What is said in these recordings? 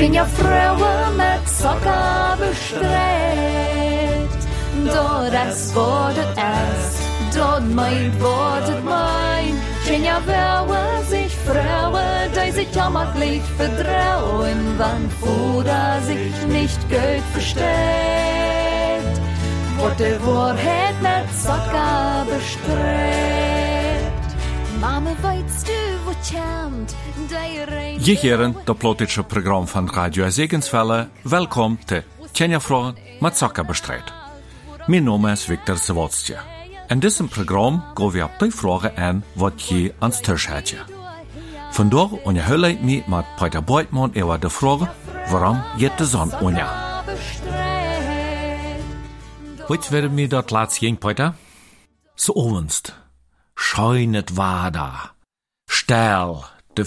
Tjenja Frauen mit Socker bestrebt. Dort es wordet es, dort meint wordet mein. Tjenja Frauen sich Frauen, die sich jammerlich vertrauen, wann Fuder sich nicht gut versteht. Wordt de waarheid met Socker bestrebt. Je heren, det plotische program van Radio Segensvelle. Welkom te Tjenja Fragen met Zakker bestrijd. Mijn naam is Victor Zawodstje. In diesem Programm gaan we op die vragen aan wat je het tisch had. Vandaag onderhoud ik me met Peter Beutmann over de vraag waarom je de zon onder. Heute werden mir dort ging, Peter? So ovenst. Scheunet war da. Stel, de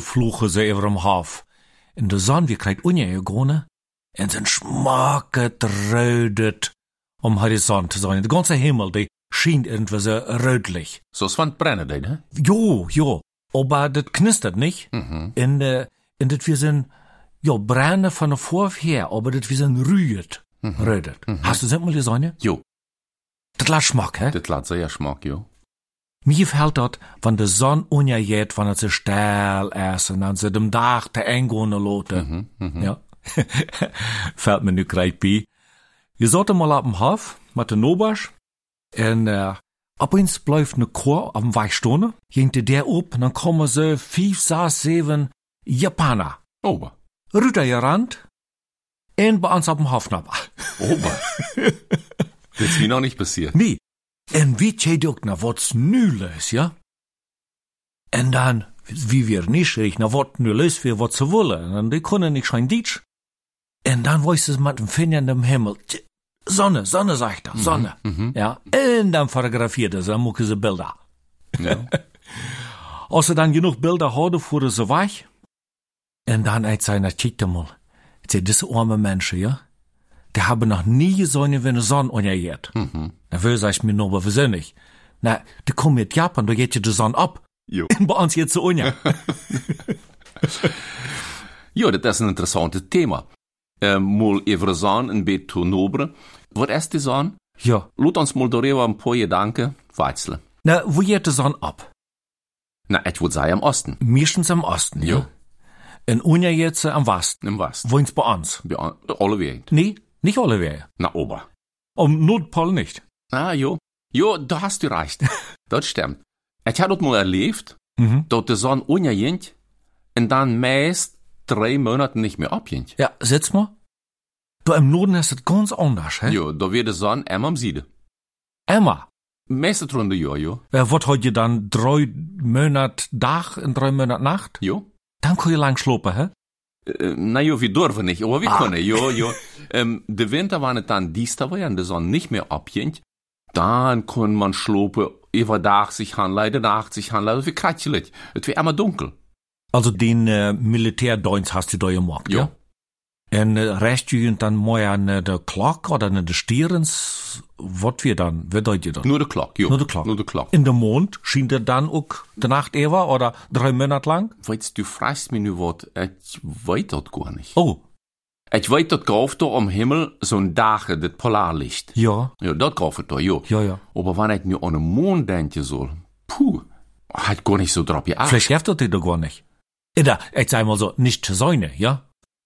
vloegen ze over hem hof. In de zon, wie krijgt unje grone? En zijn schmaket rödet om horizont te zijn. De ganze Himmel, die schien irgendwie so rötlich. So es brennen, ne? Jo, jo. Aber das knistert nicht. In de, in das wir sind, jo, brennen von der Vorher, aber das wir sind rührt. Rödet. Hast du das mal gesehen? Jo, Das lass Schmack, hä? das laat sehr Geschmack, jo. Mir fällt dort, wenn de Sonne untergeht, wenn es steil ist und dann sie dem Dach der Engone lote. Ja. fällt mir nu gleich bei. Wir sollten mal ab dem Hof, mit den Nobasch, und, äh, ab uns bleibt ne Chor am Weichstunde, jengte der und dann kommen so fünf, sechs, sieben Japaner. Ober. Rüter gerannt, und bei uns ab dem Hof. Ober. das ist mir noch nicht passiert. Nee. En wie tjej ook na wat nu leus, ja? En dan, wie wir nicht ich na wat nu leus für wat ze wollen, en die kunnen nicht schein Deutsch. En dan weiß es mit dem Finger in dem Himmel, Sonne, Sonne, sagt er, Sonne. Ja, en dan fotografiert er, dann mucke sie Bilder. Ja. Als ze dan genoeg Bilder hadden, fuhren ze weg. En dan zijn, na kijk mal, diese arme Menschen, ja? Die haben noch nie wenn die Sonne untergeht. Mhm. Na, will sag ich mir nur, nicht? Na, die kommen mit Japan, da geht ja die Sonne ab. Jo. Bei uns jetzt so unter. Jo, das ist ein interessantes Thema. Ähm, mal even zon een beetje toenoberen. Wat is die zon? ja. Laat ons mal darüber ein paar Gedanken wechseln. Na, wo geht die Sonne ab? Na, ich würde sagen am Osten. Meistens am Osten, ja. Jo. Und unter jetzt am Westen. Im Westen. Wohin's bei uns? Ja, alle Wege. Nee, nicht alle Wege. Na, Ober. Am Nordpol nicht. Ah, jo. Jo, da hast du recht. das stimmt. Ich habe das mal erlebt, Mhm. dass die Sonne untergeht und dann meist drei Monate nicht mehr abgeht. Ja, sitz mal. Du, im Norden ist es ganz anders, hä? Jo, da wird die Sonne immer am Süden. Emma. Meeste Runde, jo, jo. Wat hat je dann drei Monat Tag und drei Monat Nacht? Jo. Dann kann je lang schlopen, hä? Na jo, wir dürfen nicht, aber wir können, jo, jo. ähm, der Winter, wenn es dann die Sonne nicht mehr abgeht, dann kann man schlopen, über Tag sich hanleiden, Nacht sich hanleiden. Es wird immer dunkel. Also den äh, Militärdienst hast du da gemacht, Jo. ja? En äh, recht je dann mal an äh, der Glock oder an der Stierens, wat wir dann, wer deut je das? Nur der Glock, jo. Nur der Glock. Nur der Glock. In der Mond schien der dann auch die Nacht ever oder drei Monate lang? Weißt du, fragst mich nu wat, ich weiß das gar nicht. Oh, Ich weiß, dat gauft da am Himmel so'n Dage, das Polarlicht. ja, Ja, dat gauft da, jo. ja, ja. Aber wenn ich mir an den Mond denken soll, puh, hat gar nicht so drauf geachtet. Vielleicht hilft das dir doch gar nicht. Oder, ich sag mal so, nicht sein, ja?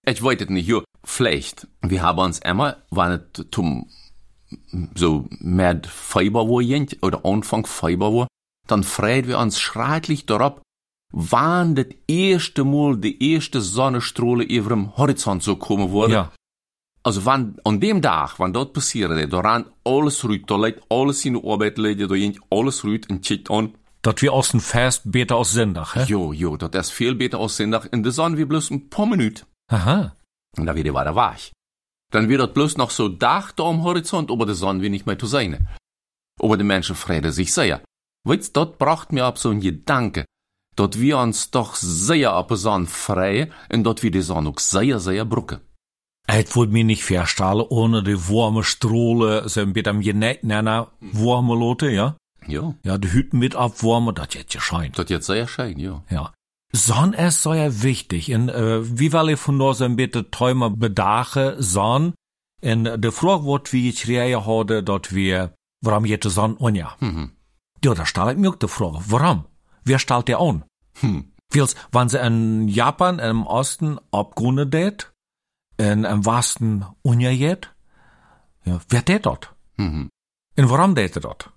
Ich weiß es nicht, jo. Vielleicht. Wir haben uns immer, wenn es zum, so, mit Februar ging, oder Anfang Februar, dann freuen wir uns schrecklich darauf, wann das erste Mal die erste Sonnenstrahle über dem Horizont so kommen würde. Ja. Also wann, an dem Tag, wann dat passiert, da ran alles ruht, da leidt alles in de Arbeit, leidt, da jent alles ruht en checkt an. Dat wir aus dem Fest beter aus Sendach, hä? Jo, jo, dat is veel beter als Sonntag. In de zon wie bloß ein paar Minuten. Aha. Und da wieder weiter wach. Dann wird dat bloß noch so Dach da am Horizont, aber de Sonne wie nicht mehr zu sein. Aber die Menschen freuen sich sehr. Weißt, dort bracht mir ab so ein Gedanke, dort wir uns doch sehr ab der Sonne freuen und dort wir die Sonne auch sehr, sehr brucken. Het wordt mir nicht verstalen ohne die warme Strohle, so ein bisschen Geneck, nana, warme Lote, ja? Ja, Ja, die Hütten mit abwarmen, das jetzt ja scheint. dat jetzt sehr schön, ja. Ja. Sonn ist so ja wichtig. In, äh, wie ich von uns ein bisschen Träume bedache, Sonn? In de Frage wird, wie ich reihe hatte, dort wir, warum jette Sonn unja? Mhm. Ja, da stellt mir auch die Frage, warum? Wer stellt der an? Hm. Wils, wenn sie in Japan im Osten abgründet det, in im Westen unjajet, ja, wer det dort? Mhm. Und warum det dort?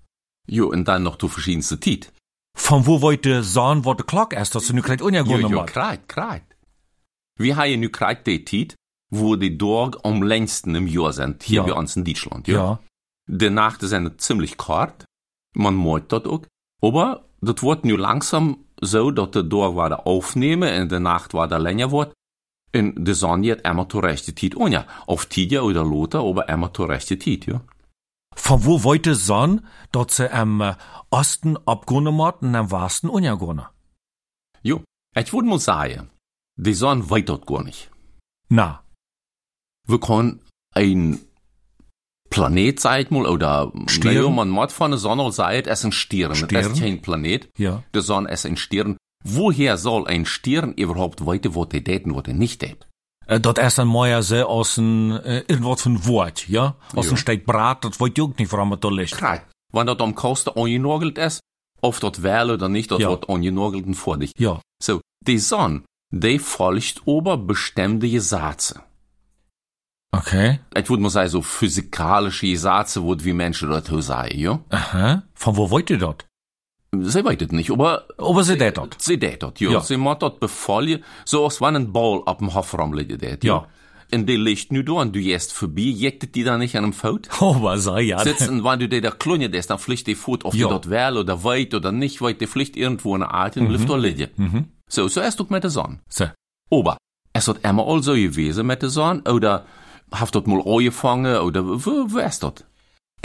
Jo, und dann noch du verschiedenste Tiet. Von wo wollte sagen, wo die Glock ist, dass sie nu Jo, unjagründet jo, hat? kreit, kreit. Wir haben nu kreit die Tiet, wo die Dorg am längsten im Jahr sind, hier Ja. bei uns in Deutschland, Ja. Die Nacht sind ziemlich kort, man meint dat auch, aber das wird nu langsam so, dass der Dorg wieder aufnehmen und die Nacht wieder länger wird. Und die Sonne hat immer zur rechten Zeit. Ja, auf Tidja oder Lothar, aber immer zur rechten Zeit, ja. Von wo wollte sagen, dass sie äh, Osten abgründet hat und im Westen unjagründet? Jo, ich würde mal sagen, die Sonne weiß das gar nicht. Na, Wir können ein Planet, sag mal, oder, Stern? naja, man muss von der Sonne sagen, es ist ein Stern. Es Stern? ist kein Planet. ja. Die Sonne ist ein Stern. Woher soll ein Stern überhaupt weiter, was er daten, was er nicht tät? Äh, dat ist ein Meier se aus ein, äh, irgendwas von Wort, ja? Aus Ja. ein Steak Brat, das wollt ihr auch nicht, warum es da liegt. Klar. Wenn das am Kosten angenagelt ist, ob das wähle oder nicht, das Ja. wird angenagelt vor dich. Ja. So, die Sonne, die folgt über bestimmte Gesetze. Okay. Ich würde mal sagen, so physikalische Gesetze, wo wie Menschen das sagen, ja? Aha. Von wo wollt ihr dat? Sie weiß es nicht, aber Aber sie dat. sie das, ja. Ja. Sie macht das befolgen, so als wenn ein Ball auf dem Hofraum liegt, det, Ja. Und die liegt nu da und du gehst vorbei, jektet die da nicht an einem Fout? Aber sei ja. sitzen, wenn du dir da klunje ist, dann fliegt die Foot, ob Ja. du dort wähl oder weit oder nicht weit, die fliegt irgendwo in der Art und mhm. da liegen. Mhm. So, so ist doch mit der Sonne. So. Aber, es hat immer all so gewesen mit der Sonne, oder haft dort mal angefangen, oder wo, wo ist das?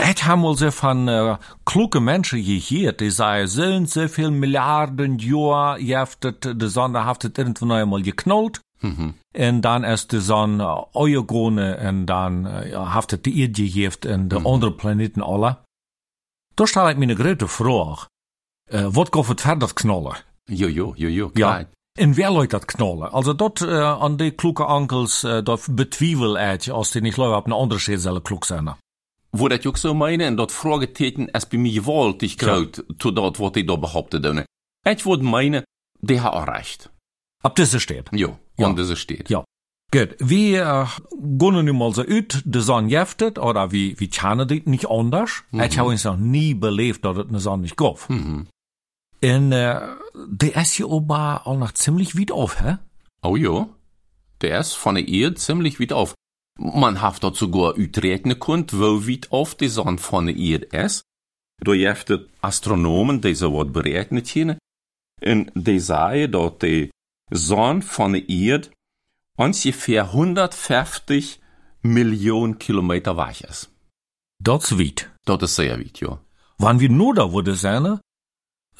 Et haben wohl so von äh, kluge Menschen gehört, die sagen, sind so viel Milliarden Jahre jeftet, die Sonne haftet irgendwann einmal geknallt. Mhm. Und dann ist die Sonne äh, euergrone und dann äh, haftet die Erde gejeft und die anderen Planeten alle. Da stelle ich mir eine große Frage. Äh, was geht es verder knallen? Jo, jo, jo, jo, Ja. klar. In wer leut dat knallen? Also dort äh, an die kluge Onkels, äh, dat betwiebel ich, als die nicht Leute auf eine andere Stelle sollen klug sein. Wo dat ook zo meine, en dat Fragezeichen es bei mir gewoltig kraut, to dat wat die da behauptet. Ich würde meine, die hat auch recht. Ab diese steht. Jo, Ja. und das steht. Ja. Gut, wie äh, gehen nun mal so ut, de Sonne jeftet, oder wie, wie tjanen die nicht anders? Ich habe uns noch nie belebt, dass es eine Sonne nicht gab. Mhm. Und äh, der ist hier aber auch noch ziemlich weit auf, hä? Oh ja, der ist von der Erde ziemlich weit auf. Man hat dort sogar utrechnen können, wo weit auf die Sonne von Erde ist. Gibt es Astronomen, die so was berechnet haben. Und die sagen, dass die Sonne von Erde ungefähr 150 Millionen Kilometer weit ist. Das ist weit. Ist sehr weit, ja. Wann wir nur da würde sein,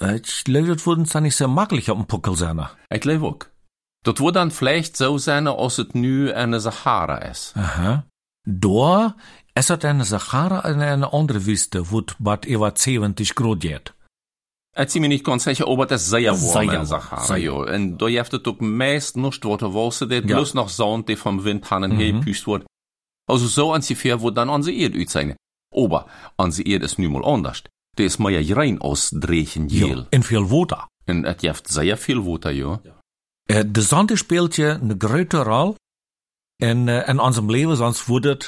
äh, ich glaube, das würden es dann nicht sehr maglich auf dem Puckel sein. Ich glaube auch. Das wird dann vielleicht so sein, als es nu eine Sahara ist. Aha. Da ist es eine Sahara und eine andere Wüste, wo bad über 70 Grad geht. Ich bin mir nicht ganz sicher, ob das sehr warm in Sahara, sehr ja. Und da gibt es auch meist nicht er wolse, det Ja. bloß noch Sand, die vom Wind hannen mhm. gepüst wird. Also so ungefähr, wo dann unsere Erde aussehen. Aber unsere Erde ist nun mal anders. Die ist mehr rein aus Drechen Gel. In viel Water. Und es gibt sehr viel Wasser, ja. Äh, de Sonne spielt ja eine große Rolle in, äh, in unserem Leben, sonst würde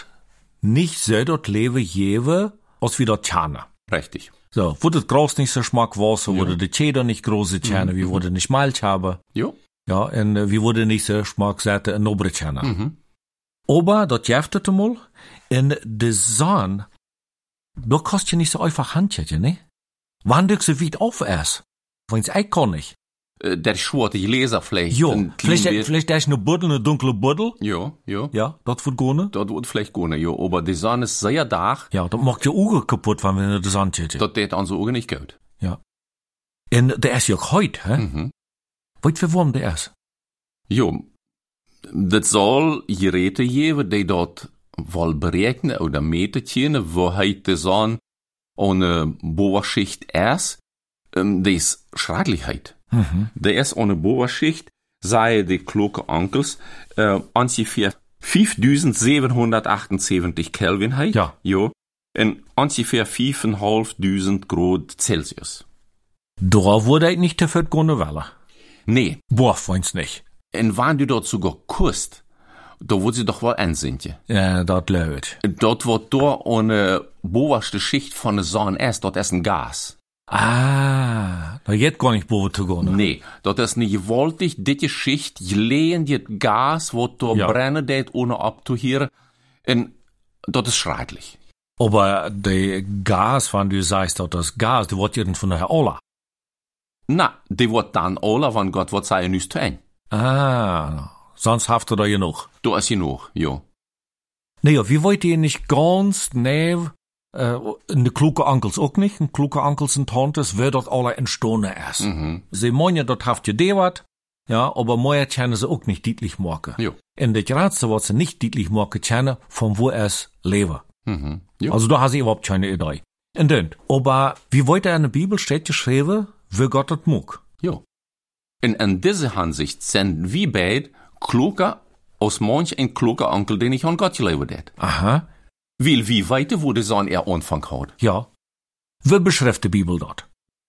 nicht so dort Leben geben, als wir dort tjanen. Richtig. So, würde groß nicht so Schmack Wasser, Ja. würde die Cheddar nicht große tjanen, wie würde nicht Milch haben. Ja. Ja, und äh, wie würde nicht so Schmack Säte in Nobre tjanen. Mhm. Aber dort jeft het mal, in de Sonne, da kostet ja nicht so einfach Handtje, ne? Wann du so weit auf ist? Wenn's ich kann nicht. Äh, Der schwarte Leser vielleicht. Jo, vielleicht, vielleicht ist eine Buddel, eine dunkle Buddel. Ja, ja. Ja, das wird gehen. Das wird vielleicht gehen, ja. Aber die Sonne ist sehr da, Ja, das macht ja Augen kaputt, wenn wir der Sonne tätig. das tät so Augen nicht gut. Ja. Und der ist ja auch heute, hä? Mhm. Weißt du, wie warm der ist? Jo, das soll Geräte geben, die dort wohl berechnen oder meten können, wo heute die Sonne ohne Bohrschicht ist. Das ist Schrecklichkeit. Der ist ohne Boberschicht, sei die kloke Onkels, äh, ungefähr 5778 Kelvin heit. Ja. Jo. En ungefähr 5500 Grad Celsius. Da wurde ich nicht dafür gehen wollen. Nee. Boah, find's nicht. En wann du dort sogar kust, da wird sie doch wohl einsintje. Ja, dat leut. Dort wird da eine boberste Schicht von der Sonne erst, dort ist ein Gas. Ah, da geht gar nicht boven zu gehen. Nee, dort ist eine gewaltig dicke Schicht, gelegen dit Gas, wo da Ja. brennen det ohne abzuhören. En dort ist schrecklich. Aber der Gas, wann du sagst, dat das Gas, die wird jeden von der Ola. Na, die wird dann alle, wann Gott wird sagen, nicht tun. Ah, sonst haft er genug. Da ist genug, jo. Nee, wie wollt ihr nicht ganz äh, de kloeke onkels ook niet, en kloeke onkels en tantes, wer dort alle entstanden ist. Mhm. Sie meinen, dort haft ihr de wat, ja, aber moja kennen sie auch nicht deutlich machen. Jo. In der Ratze wird sie nicht deutlich machen kennen, von wo es leben. Mhm. Jo. Also da hast ich überhaupt keine Idee. Und dann, aber wie wollt er in der Bibel steht geschrieben, wie Gott das mag? jo. En in diese Hinsicht sind wir beid kluger als manch ein kluger Onkel, den ich an Gott gelebt hat. Aha, Weil wie weiter wurde sein er Anfang hat. ja. Wie beschreibt die Bibel dort?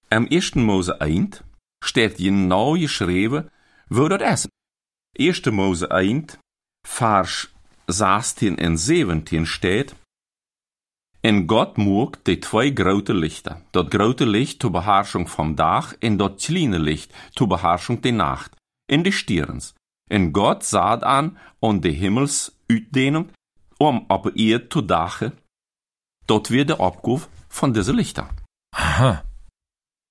Am 1. Mose 1 steht genau geschrieben, wo das ist. 1. Mose 1, Vers 16 und 17 steht, En Gott moog die twee grote lichten. Dat grote licht zur Beherrschung vom Dach en dat kleine licht zur Beherrschung der Nacht. In de stierens. En Gott sah an und de Himmels uitdehnung, om op ihr zu dachen. Dat weer de opgave van deze lichter. Aha.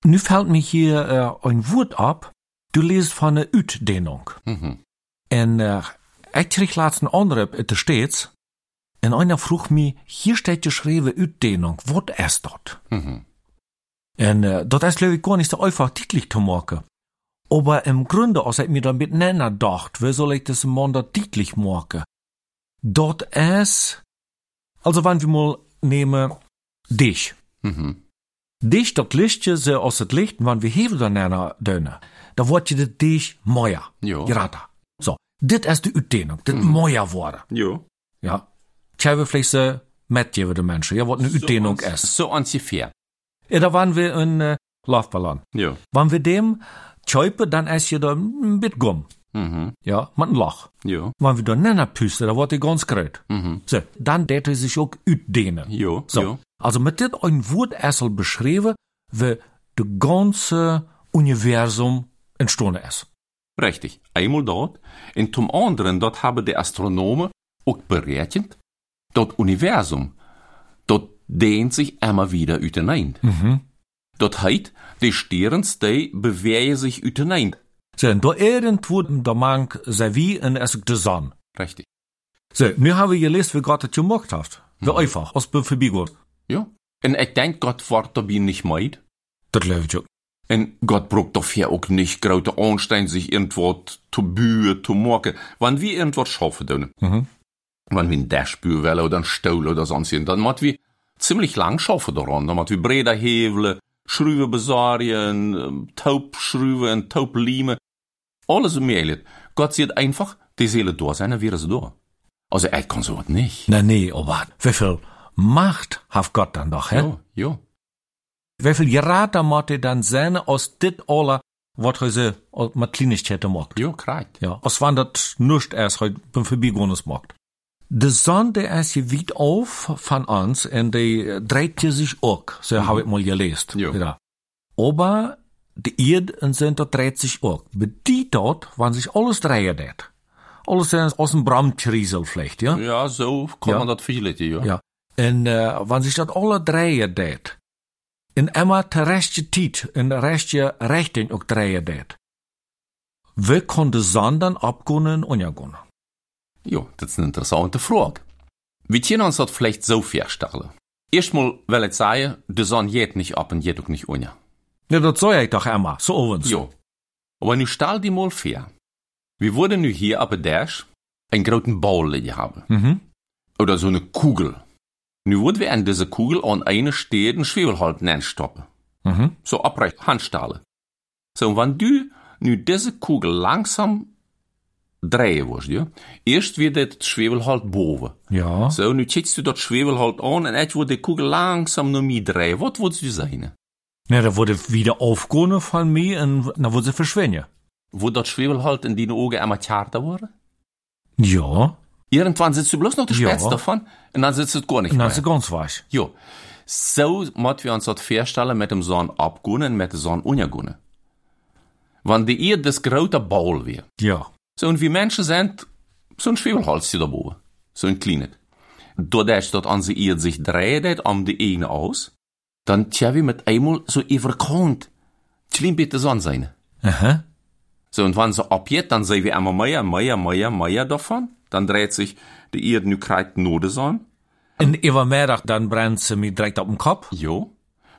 Nu fällt mir hier äh, ein Wort ab. Du liest von der Utdehnung. Mhm. En äh, ich krieg laatst een andere, het er steeds. En einer vroeg mich, hier steht geschrieben Utdehnung, wat ist dort? Mhm. En äh, dat ist, glaube ich, gar nicht so einfach deutlich zu machen. Aber im Grunde, als ich mir damit nenner dacht, wie soll ich das mal da deutlich machen? Dort ist, also wenn wir mal nehmen, dich. Mhm. Dich, dat lichtje, ze als het licht, wann wir heven dan naar deunen, dan wordt je de dich mooier. Jo. Gerata. So. Dit is de uitdeling. Dit mooier worden. Jo. Ja. Tja, we vlees met je de mensen. Ja, wat een uitdeling is. So ungefähr. Ja, da waren wir in äh, Laufballon. Jo. Wann wir dem tjöpe, dann ist je da ein bit gumm. Mhm. Ja, Loch. Jo. Wann wir da nenner püste, da wird die ganz gröt. Mhm. So, dann det er sich auch uitdehnen. Jo. So. Jo. Also mit dit ein Wort erstmal beschrieben, wie de ganze Universum entstanden ist. Richtig. Einmal dort. Und zum anderen, dort haben die Astronomen auch berechnet, das Universum, dort dehnt sich immer wieder übereinander. Mhm. Dort heißt, die Sterns, die bewegen sich übereinander. So, und da irgendwo, da mag sei wie in es de Sonne. Richtig. So, nu haben wir gelesen, wie Gott das gemacht hat. Wie einfach, als wir vorbeigår. Ja. Und ich denke, Gott wird dabei nicht meid. Das läuft ja. Und Gott braucht dafür auch nicht große Anstrengung, sich irgendwo zu bühen, zu machen. Wenn wir irgendwas schaffen können, Mhm. wenn wir ein Dashbühr wollen oder ein Stuhl oder sonst was, dann müssen wir ziemlich lang schaffen daran. Dann müssen wir Breder hevelen, Schrauben besorgen, ähm, Taubschrauben, Taubliemen. Alles möglich. Gott sieht einfach, die Seele da sein, dann wäre sie da. Also, ich kann sowas nicht. Nee, nee, aber wie viel Macht hat Gott dann doch, hä? Ja, ja. Wie viel Gerater mochte dann sein aus dit aller, wat er sie mit Kleinigkeiten macht. Ja, kreit. Ja, als wann das nicht erst heute beim Vorbeigones macht. De Sonne, der ist hier weit auf von uns und die dreht sich auch. So habe ich mal gelesen. Ja. Ja. Aber die Erde und sind dort dreht sich auch. Aber die dort, wann sich alles drehen dort. Alles ist aus dem Bramtriesel vielleicht, ja? Ja, so kann Ja. man das vergleichen, ja. Ja. En äh, wann sich dat alle drehen deed. In immer te rechte tijd, in de rechte richting ook drehen deed. Wie kon de zon dan opgaan en ondergaan? Ja, das ist eine interessante Frage. Wir können uns das vielleicht so vorstellen. Erstmal will ich sagen, die Sonne geht nicht ab und geht auch nicht unter. Ja, dat zei ik toch immer, so ovens. Ja. Aber nu stell dir mal vor, wir würden nu hier auf der Dash einen großen Ball haben. Mhm. Oder so eine Kugel. Nu würden wir an diese Kugel an eine stehenden Schwefelhalten stoppen. Mhm. So abrecht, Handstahle. So, wenn du nu diese Kugel langsam drehen wirst, ja, erst wird das Schwebel halt boven. Ja. So, nu checkst du dat Schwebel halt an und jetzt wird die Kugel langsam noch mehr drehen. Was willst du sein? Na, da wurde wieder aufgehen von mir und dann wurde sie verschwinden. Wo dat Schwebel halt in die Augen einmal zarter wurde? Ja. Irgendwann sitzt du bloß noch der Ja. Spätz davon und dann sitzt es gar nicht Und mehr. dann ist ganz weich. Jo. So moet wir uns dat voorstellen met dem Zon abgehen en met de Zon untergehen. Want die Erde das grote Ball weer. Ja. So und wie Menschen sind, so ein Schwefelholzje daarboven. So ein kleines. Doordat dat onze Erde sich dreht om de ene aus, dann tja wir mit einmal so überkant, klein bisschen Sonne sein. Aha. So, und wenn sie abgeht, dann sehen wir immer mehr, mehr, mehr, mehr davon. Dann dreht sich die Erde nu krijgt nur de Sonne. Und übermiddag dann brennt sie mir direkt auf den Kopf. Jo.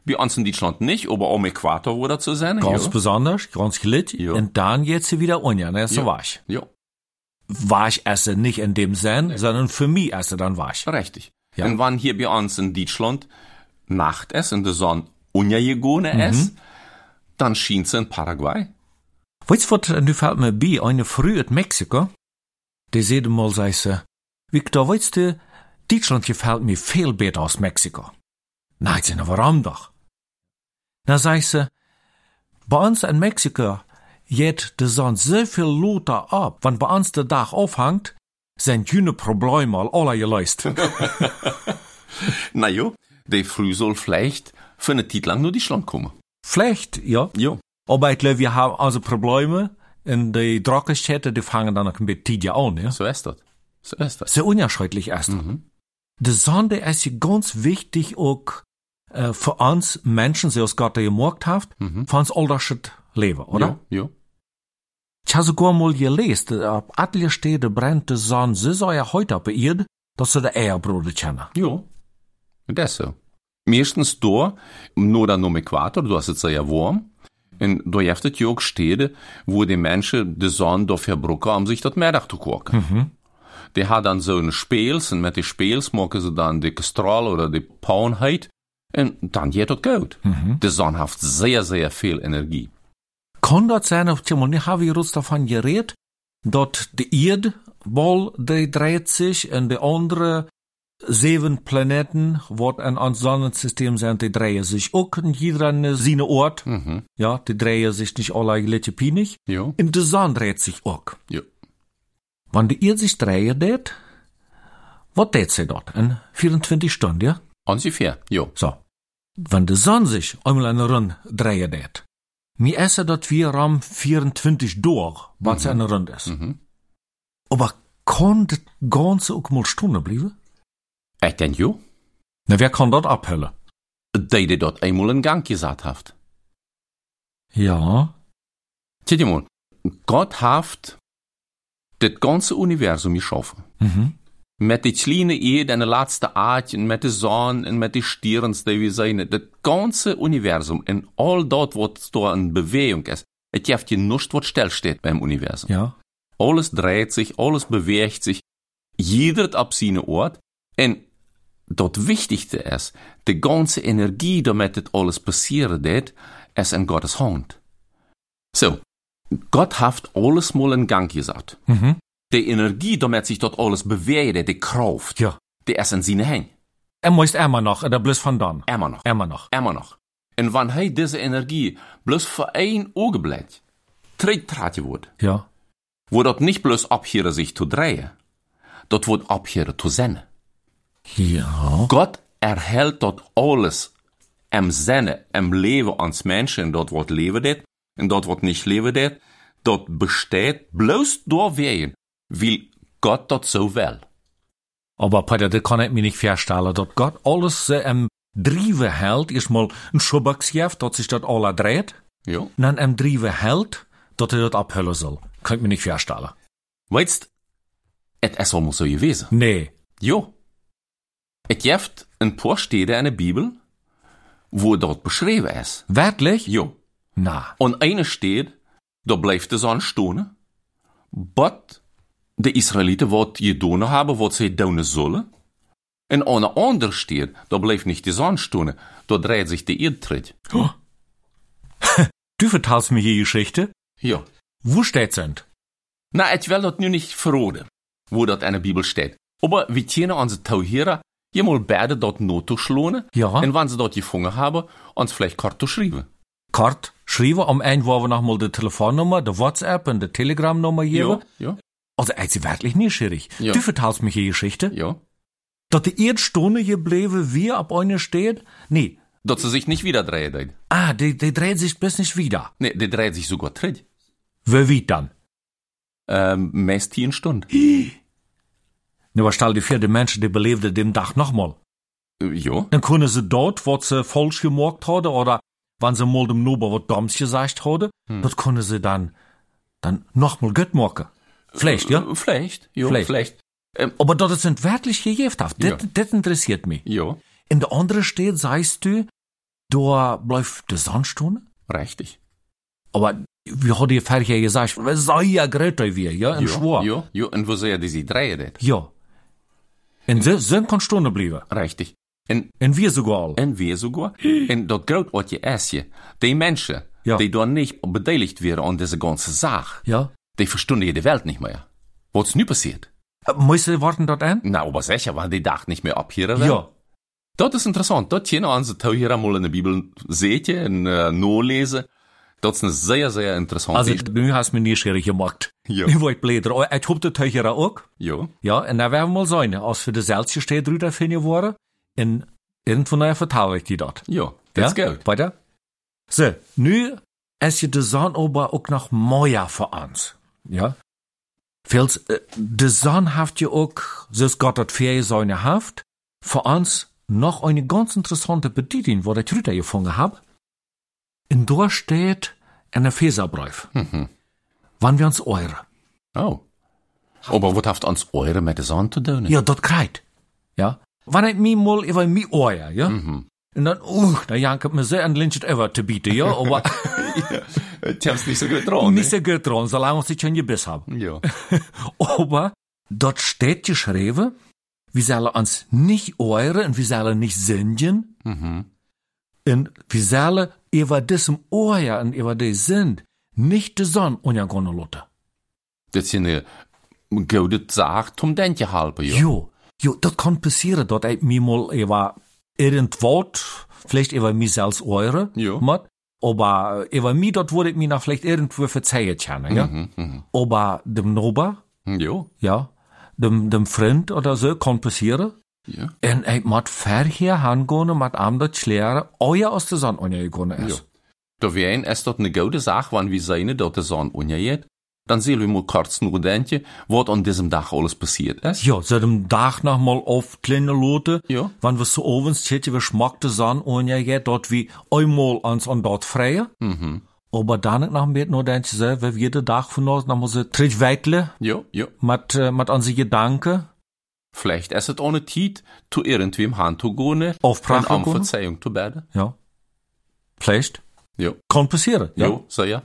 Bei uns in Deutschland nicht, aber am Äquator wurde zu sein. Ganz jo. besonders, ganz gelit. Ja. Und dann geht sie wieder unter, ne, sie Ja. weich. Jo, Weich esse nicht in dem Sinn, sondern für mich esse dann weich. richtig. Ja. Und wenn hier bei uns in Deutschland Nacht ist und die Sonne untergegangen ist, dann schien sie in Paraguay. Weißt du, was, nu fällt mir bei, eine Früh in Mexiko, die sagte mal, sei sie, Victor, weißt du, Deutschland gefällt mir viel besser als Mexiko. Sag, na, warum doch? Na, sei sie, bei uns in Mexiko geht die Sonne so viel lauter ab, wenn bei uns der Dach aufhängt, sind jene Probleme all alle gelöst. Na jo, die Früh soll vielleicht für eine Zeit lang nur Deutschland kommen. Vielleicht, ja. Jo. Aber ich glaube, wir haben also Probleme, in die Trockenstädte, die fangen dann noch ein bisschen tidiger an, ja. So ist das. So ist das. Sehr unerschrecklich erst. Die Sonde ist ja ganz wichtig auch äh, für uns Menschen, die aus Gott gemacht hat, für uns alldagsches Leben, oder? Jo, jo. Ich habe sogar mal gelesen, ab alle Städte brennt die Sonne so sehr heute auf der Erde, dass sie die Eierbruder kennen. Jo. So. Meestens door, nur dan om du hast es sehr warm. Und da gibt es ja auch Städte, wo die Menschen die Sonne da verbrucken, um sich das Mittag zu kochen. Die haben dann so ein Spels, und mit den Spels machen sie dann die Strahl oder die Paunheit, und dann geht das gut. Die Sonne hat sehr, sehr viel Energie. Kann das sein, auf einmal, ich habe uns davon geredet, dass die Erde, wohl, die dreht sich und die andere sieben Planeten, wat in ons Sonnensystem sind, die drehen sich auch in jeder seine Ort. Ja, die drehen sich nicht alle gleich pinig. Jo. Und die Sonne dreht sich auch. Jo. Wenn die Erde sich dreht, det, was dreht sie dort? In 24 Stunden, ja? Ungefähr, jo. So. Wenn die Sonne sich einmal eine Runde dreht, mir essen dort wir am 24 durch, was eine Runde ist. Aber kann das Ganze auch mal Stunde bleiben? Denke, jo. Na, wer kann das abhellen? Die, die dort einmal in Gang gesagt hat. Ja. Tja, mal, Gott hat das ganze Universum geschaffen. Met die kleine Erde en de laatste aardje, en met de zon en met die we zijn. Das ganze Universum en all dat wat da in Bewegung ist. Es gibt hier nichts, was stillsteht beim Universum. Ja. Alles dreht sich, alles bewegt sich, jeder ab seine Ort. En dat Wichtigste ist, die ganze Energie, damit das alles passieren wird, ist in Gottes Hand. So, Gott hat alles mal in Gang gesagt. Die Energie, damit sich dort alles bewegt, die Kraft, Ja. die ist in seine Hände. Er muss immer noch, der bloß von dann. Immer noch. Immer noch. Immer noch. En wanneer hij deze energie bloß voor één ogenblik terugtraten wordt, Ja. wordt dat niet bloß abhören sich zu drehen, dat wordt abhören zu zijn. Ja. Gott erhält dort alles im Sinne, im Leben ans Menschen, dort wird leben det, und dort wird nicht leben det, dort besteht bloß durch wen, weil Gott dort so will. Aber Peter, das kann ich mir nicht vorstellen, dass Gott alles so im Drive hält, erstmal ein Schubacksjeft, dass sich das alle dreht, Ja. und dann im Drive hält, dass er das abhüllen soll. Kann ich mir nicht vorstellen. Weißt, es ist allemaal so gewesen. Nee. Jo. Es gibt ein paar Stellen in der Bibel, wo dort beschrieben ist. Wirklich? Jo. Na. Und eine steht, da bleibt die Sonne stehen, but de Israeliten wat gedaan hebben wat zij doen zullen. En aan de andere steht, da bleibt nicht die Sonne stehen, da dreht sich die Erde. Du vertellst mir die Geschichte? Ja. Wo steht's denn? Na, ich will dat nu nicht verraten, wo in der Bibel steht. Aber wir können unsere Tauhierer jemals beide dort Noto schlone. Ja. Und wenn sie dort gefangen haben, uns vielleicht Karto schreiben. Kort schreiben, am Ende wo wir noch mal die Telefonnummer, die WhatsApp und die Telegram-Nummer geben. ja, Also, er ist wirklich neugierig. Ja. Du vertellst mir die Geschichte? ja. Dat die erste Stunde geblieben, wie ab einer steht? Nee. Dat sie sich nicht wieder drehen. Ah, die, die dreht sich bis nicht wieder. Nee, die dreht sich sogar tritt. Wer wie dann? Ähm, meist hier eine Stunde. Ne, aber stell dir vor, die Menschen, die belebten dem Tag nochmal. Äh, ja, Dann können sie dort, was sie falsch gemacht haben, oder wenn sie mal dem Nuber was Dummes gesagt haben, das können sie dann, dann nochmal gut machen. Vielleicht, ja? Äh, Vielleicht, ja, Vielleicht. vielleicht. Ähm, Aber das sind wirklich gegefthaft. Das, Ja. das interessiert mich. ja, In der anderen steht, sagst du, da bleibt die Sandstunde. richtig. Aber wir haben ja vorher gesagt, sei ja Greta wir, ja, in Ja, Schwur. ja, ja, und wo sie die sie drehen det. Ja. En ze zijn kan Stunde bleiben. Richtig. En, En wir sogar en weer sogar. en dat groot wat je esje. Die Menschen, Ja. die da nicht beteiligt werden an diese ganze Sache, Ja. die verstunden je die Welt nicht mehr. Was nu passiert? Moesten warten dat aan? Na, aber sicher, weil die Dach nicht mehr abhören Ja. Dat is interessant. Dat je onze hier einmal in der Bibel seht en uh, nolesen. Dat is een zeer, zeer interessant. Also, nu hast du mir nieuwsgierig gemacht. Ja. Nu word ik bleder. Ik hoop dat Teucher ook. ja, Ja, en daar werden we mal zijn. Als we de zelfste steed drüber finden worden. En irgendwann nachher vertaal ik die dat. ja, dat is goed. Weiter? So, nu is je de zon aber ook nog mooier voor ons. Ja? Vels, äh, de zon heeft je ook, zoals Gott dat für seine haft, voor ons noch eine ganz interessante Bediening, wo ich Rüter gefunden hab. In dort steht ein Epheserbrief. Mhm. Wann wir uns eure. Oh. Aber wat heeft ons eure met de zon te doen? Ja, dat krijgt. Ja? Wann ich mir mal über mi euer, ja? Mhm. Und dann, uh, da jankert mir sehr ein Lynch ever zu bieten, ja? Aber Het heeft niet zo goed dran. nicht so gut dran, solange ich schon gebiss hab. Ja. Aber dort steht geschrieben, wir sollen uns nicht eure und wir sollen nicht singen. Mhm. Und wir sollen über diesem Euer und über die sind nicht die Sonne untergehen lassen. Dat is een goede zaak om dentje helpen, ja. Jo, jo, das kann passieren, dort ich mir mal über irgendwas, vielleicht über mich selbst eure, Ja. mat, aber über mich dort wurde ich mir noch vielleicht irgendwo verzeihen können, ja. Mhm, mhm. Aber dem Nober, Ja, ja, dem, dem Freund oder so, kann passieren. ja. En ik moet ver hier hangehen met am dat leren, euer aus der Sonne untergegangen Ja. ist. Da wären es dort eine gute Sache, wenn wir sehen, dass der Sonne untergeht. Dann sehen wir mal kurz nur denken, was an diesem Tag alles passiert ist. Ja, so dem Dach noch mal auf kleine Lote, Ja. wann wir so ovens täten, wir schmeckt die Sonne untergeht, dort wie einmal uns an dort freien. Mhm. Aber dann noch mehr nur denken, so, wir jeden Tag von uns noch mal so tritt weitle, Ja, ja. mit, mit unsere Gedanken, Vielleicht ist es ohne Zeit, zu irgendwem Hand zu gehen, Auf und Prache um. Verzeihung zu beten. ja. Vielleicht. Ja. Kann passieren, ja. So ja.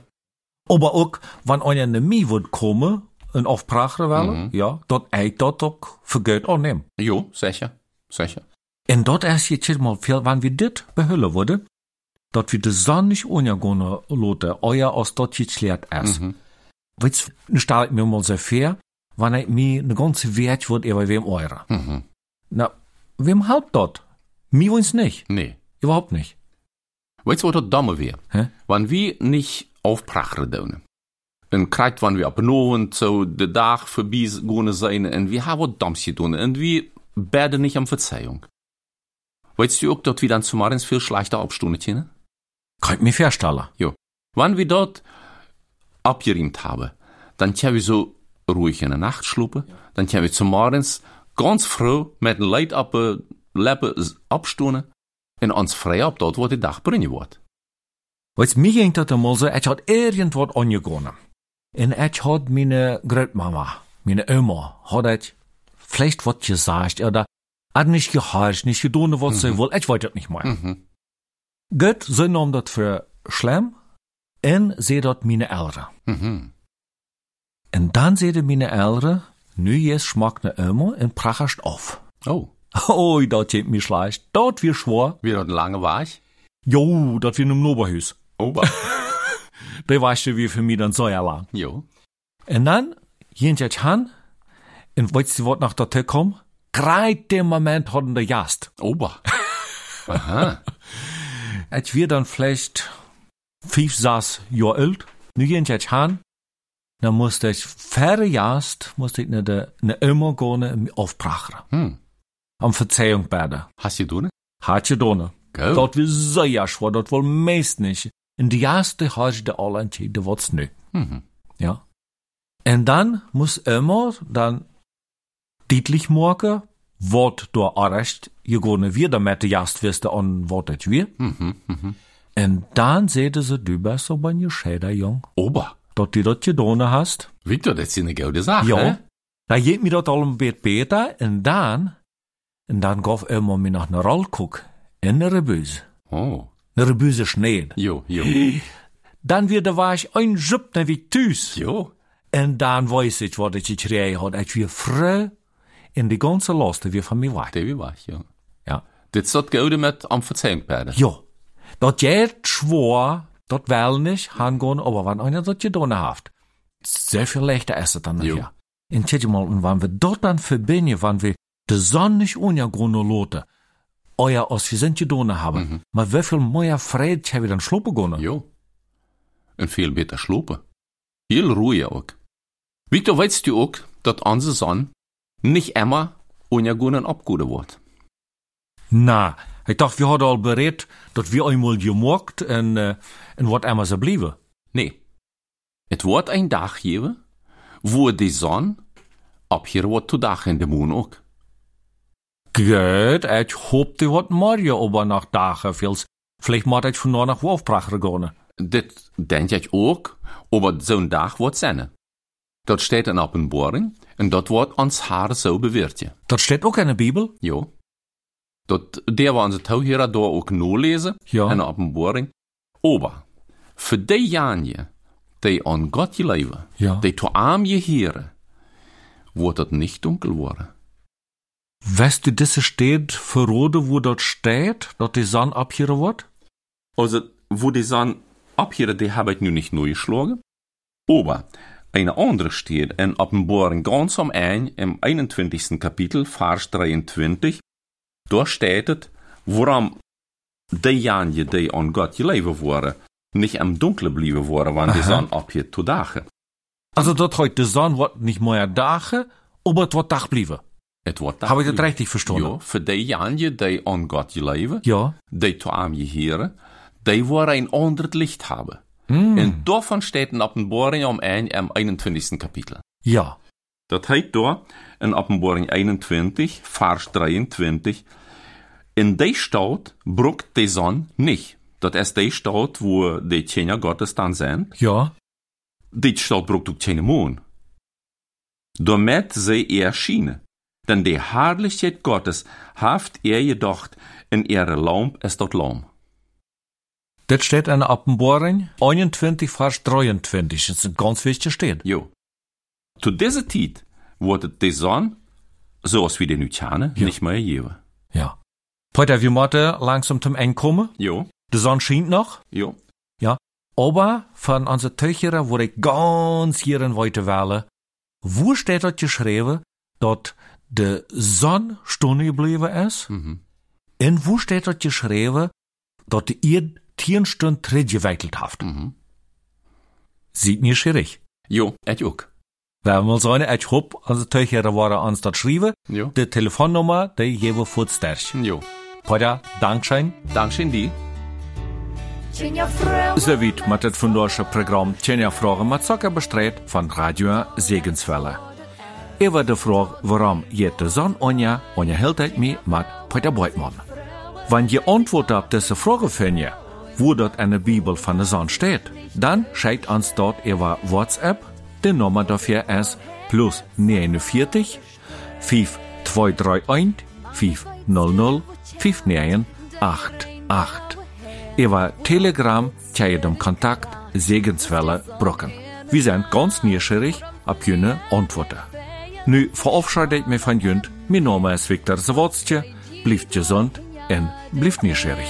Aber auch, wenn einer ne Mie wird kommen, en afpraten willen, Mhm. ja, dat ik dat ook vergeet aanneem. Ja, sicher, sicher. En dat is jetzt mal veel, wanneer we dit behullen worden, dat we de zon niet ondergaan laten, euer als dat jetzt leert is. Mhm. Weet je, stel ik mir mal so vor, wanneer ik mir eine ganze Wert wird über wem eure. Mhm. Na, wem halt dat? Mir uns nicht. Nee. Überhaupt nicht. Weißt du, was das Dumme wäre? Hä? Wenn wir nicht aufprachen doen. En krijgt wanneer we op een avond zo de dag voorbij gaan zijn en we hebben wat doms gedaan en we bidden niet om Verzeihung. Weißt du auch, dass wir dann zumeist viel schlechter abstunden können? Kann ich mir vorstellen. Ja. Wenn wir dort abgeriemt haben, dann können wir so ruhig in der Nacht schlupen, dann können wir zumeist ganz froh mit dem Leid ab Lippen abstunden en ons vrij op dort, wo die Dag brengen wordt. Weißt, mir ging das einmal so, ich hat irgendwas angegangen. Und ich hat meine Großmama, meine Oma, hat ich vielleicht was gesagt, oder hat nicht gehorcht, nicht getan, was sie will, ich weiß das nicht mehr. Mhm. Gott, sie nahm das für schlimm, und sie dat meine Eltern. Mhm. Und dann seht meine Eltern, nu jetzt schmeckt ne Oma und prachast auf. Oh, Oh, dat geht mir schlecht, dat wir schwor. weer een lange waag. Jo, dat wir in einem Noberhus. Oh, die weißt du wie für mich dann so ja lang. Jo. Und dann, gehen jetzt han, und weißt du, was nach der kommen? Greit dem Moment hatten der Jast. Ober. Aha. Als wir dann vielleicht fünf, sechs Jahre alt, nu gehen jetzt han, dann musste ich fähre Jast, musste ich ne de, ne immer gehen aufbrachen. Hm. Am Verzeihung beten. Hast du doen? Hat je donen. Go. Dat we sehr schwer, dat wohl meest nicht. In die erste hast du alle entschieden, was nö. Mhm. Ja. Und dann muss immer dann deutlich morgen, wat du arrest, je gone wieder mit der Jast wirst an wat het wir. Mhm. Mhm. Und dann seht sie, du bist aber ein Geschäder, Jung. Ober. Dat du dat gedaan hast. Victor, das ist eine gute Sache. Ja. hè? Da geht mir dat al een beetje beter. Und dann, dann gaf immer mir nach einer Roll guck. In der Rebüse. Oh. Eine Rebüse Schnee. Jo, jo. Dann wieder war ich ein Schüppner wie Tüs. Jo. Und dann weiß ich, was ich gekregen hat. Ich wir frei in die ganze Last, wie von mir weg. Det vi var, ja. Ja. Das das Gute mit am Verzeihungsbäder. Ja. Dat geht schwor, dat will nicht hangehen, aber wenn einer das getan hat, sehr viel leichter ist es dann Jo. nachher. In tja mal, und wenn wir dort dann verbinden, wenn wir Sonne untergrund loten, euer aus wir sind getan haben, Mhm. maar viel mehr Freude haben wir dann schluppen können? Jo. En veel beter slopen. Heel ruhig ook. Victor, weißt du ook dat onze zon nicht immer unjagunen abguden wordt? Na, ich dachte, wir hadden al bereid dat wir einmal gemocht en, uh, en wat immer ze blijven. Nee. Het wordt een dag geven, wo die zon abhier wordt to dag in de moon ook. Gut, ich hoopte wat morgen aber nach dagen vils. Vielleicht moet ich von nur nach Wolfbracher gehen. Dit denk ik ook, aber zo'n dag wordt zijn. Dat staat in openbaring en dat wordt ons haar zo beweert. Dat steht auch in der Bibel. Jo. Dat, der wir onze touwheren daar ook no lezen, Ja. in de openbaring. Aber, für die janje, die an Gott geloven, Ja. die to arm geheren, wordt het niet dunkel worden. Weißt du, diese steht für Rode, wo dort steht, dort die Sonne abhieren wird? Also, wo die Sonne abheren, die habe ich nu nicht neu geschlagen. Aber, eine andere steht in Offenbarung ganz am Ende im 21. Kapitel, Vers 23, da steht es, warum die Janje, die an Gott geleven worden, nicht im Dunkeln blieben worden, wann die. Sonne abhiert zu Dagen. Also dort heute die Sonne wird nicht mehr Dache, aber wird Dach bleiben. Ich das blieben. richtig verstanden? Ja, für die Janje, die an Gott geleven, Ja. die zu arm geheren, die wollen ein anderes Licht haben. Mm. Und davon steht in Offenbarung am Ende im 21. Kapitel. Ja. Dat heet daar in Openbaring 21, Vers 23. In die Stadt bruckt die Sonne nicht. Dat ist die Stadt, wo die Tjener Gottes dann sind. Ja. Die Stadt bruckt ook keine Mond. Damit sie erschienen. Denn die Herrlichkeit Gottes haft er gedacht, in ihre Lamp ist dort Lamp. Das steht in Offenbarung 21, Vers 23. Das ist ein ganz wichtig steht. Jo. Zu dieser Zeit wurde die Sonne, zoals wie die nu kennen, Ja. nicht mehr geben. Ja. Heute, wir müssen langsam zum Ende kommen. Jo, Die Sonne scheint noch. jo. Ja. Aber von unseren Töchern würde ich ganz hier in wählen. Wo steht dort geschrieben, dass die Sonne Stunde geblieben ist? Mhm. Und wo steht dort geschrieben, dass die ihr tien Stunden Tritt geweitelt habt? Mhm. Sieht mir schwierig. Jo, ich auch. Wenn wir sagen, ich hoffe, unsere Töchter waren uns dort schreiben, Jo. die Telefonnummer, die vor Stärchen. Jo. Poja, Dankeschön. Dankeschön dir. Tjenja frau, So weit mit das fundosche Programm Tjenja Fragen mit Zucker bestreit von Radio Segenswelle. Über die Frage, warum jede Sonne Onja, Onja hält halt mich mit Peter Beutmann. Wenn ihr Antwort auf diese Frage findet, wo dort in der Bibel von der Sonne steht, dann schickt uns dort über WhatsApp. Die Nummer dafür ist plus 49 5231 500 5988. Über Telegram tja dem Kontakt Segenswelle Brocken. Wir sind ganz neugierig auf jene Antworten. Nu verabschiede ich mich von Jünd. Mein Name ist Viktor Zawodstje. Bleibt gesund und bleibt neugierig.